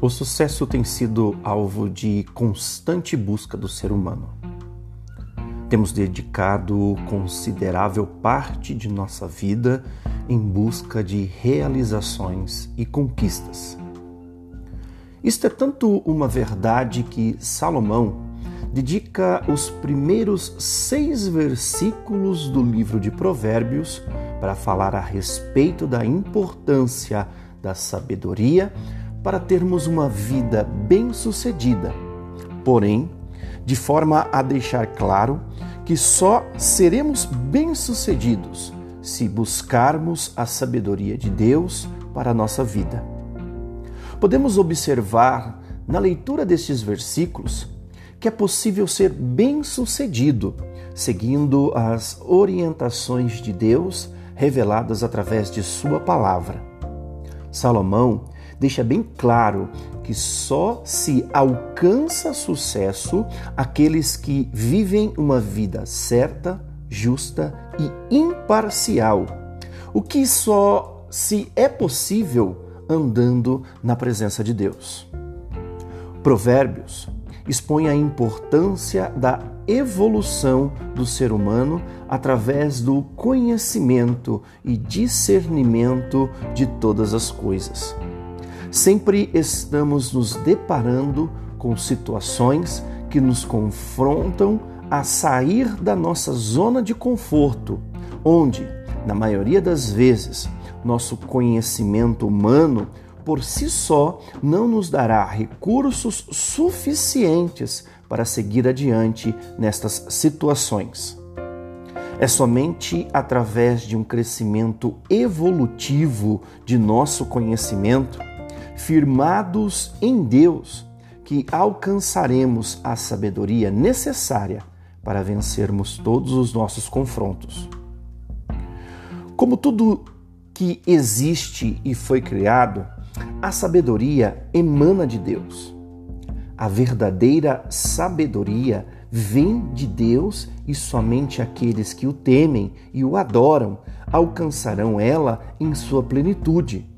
O sucesso tem sido alvo de constante busca do ser humano. Temos dedicado considerável parte de nossa vida em busca de realizações e conquistas. Isto é tanto uma verdade que Salomão dedica os primeiros seis versículos do livro de Provérbios para falar a respeito da importância da sabedoria para termos uma vida bem-sucedida, porém, de forma a deixar claro que só seremos bem-sucedidos se buscarmos a sabedoria de Deus para a nossa vida. Podemos observar na leitura destes versículos que é possível ser bem-sucedido seguindo as orientações de Deus reveladas através de Sua palavra. Salomão deixa bem claro que só se alcança sucesso aqueles que vivem uma vida certa, justa e imparcial, o que só se é possível andando na presença de Deus. Provérbios expõe a importância da evolução do ser humano através do conhecimento e discernimento de todas as coisas. Sempre estamos nos deparando com situações que nos confrontam a sair da nossa zona de conforto, onde, na maioria das vezes, nosso conhecimento humano por si só não nos dará recursos suficientes para seguir adiante nestas situações. É somente através de um crescimento evolutivo de nosso conhecimento firmados em Deus, que alcançaremos a sabedoria necessária para vencermos todos os nossos confrontos. Como tudo que existe e foi criado, a sabedoria emana de Deus. A verdadeira sabedoria vem de Deus e somente aqueles que o temem e o adoram alcançarão ela em sua plenitude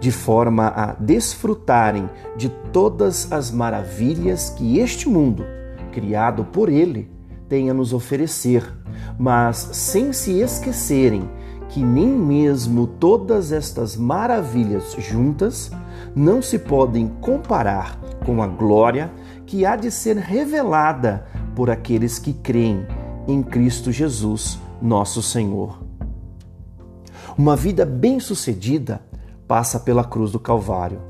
de forma a desfrutarem de todas as maravilhas que este mundo, criado por Ele, tem a nos oferecer, mas sem se esquecerem que nem mesmo todas estas maravilhas juntas não se podem comparar com a glória que há de ser revelada por aqueles que creem em Cristo Jesus, nosso Senhor. Uma vida bem-sucedida passa pela cruz do Calvário.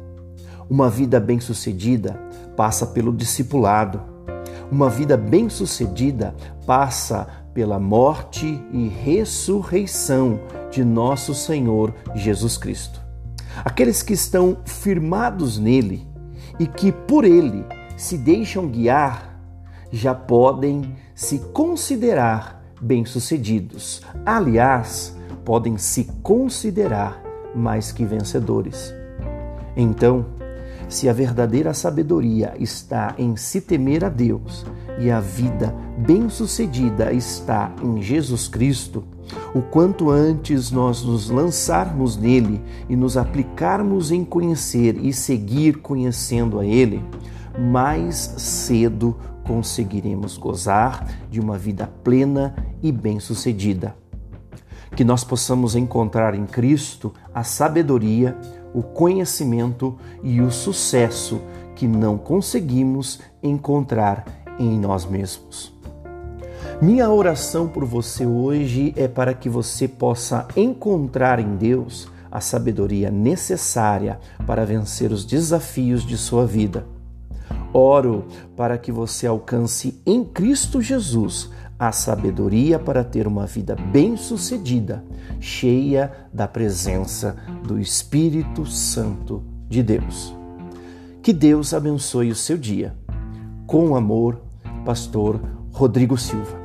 Uma vida bem-sucedida passa pelo discipulado. Uma vida bem-sucedida passa pela morte e ressurreição de nosso Senhor Jesus Cristo. Aqueles que estão firmados nele e que por ele se deixam guiar já podem se considerar bem-sucedidos. Aliás, podem se considerar mais que vencedores. Então, se a verdadeira sabedoria está em se temer a Deus e a vida bem-sucedida está em Jesus Cristo, o quanto antes nós nos lançarmos nele e nos aplicarmos em conhecer e seguir conhecendo a Ele, mais cedo conseguiremos gozar de uma vida plena e bem-sucedida que nós possamos encontrar em Cristo a sabedoria, o conhecimento e o sucesso que não conseguimos encontrar em nós mesmos. Minha oração por você hoje é para que você possa encontrar em Deus a sabedoria necessária para vencer os desafios de sua vida. Oro para que você alcance em Cristo Jesus a sabedoria para ter uma vida bem-sucedida, cheia da presença do Espírito Santo de Deus. Que Deus abençoe o seu dia. Com amor, Pastor Rodrigo Silva.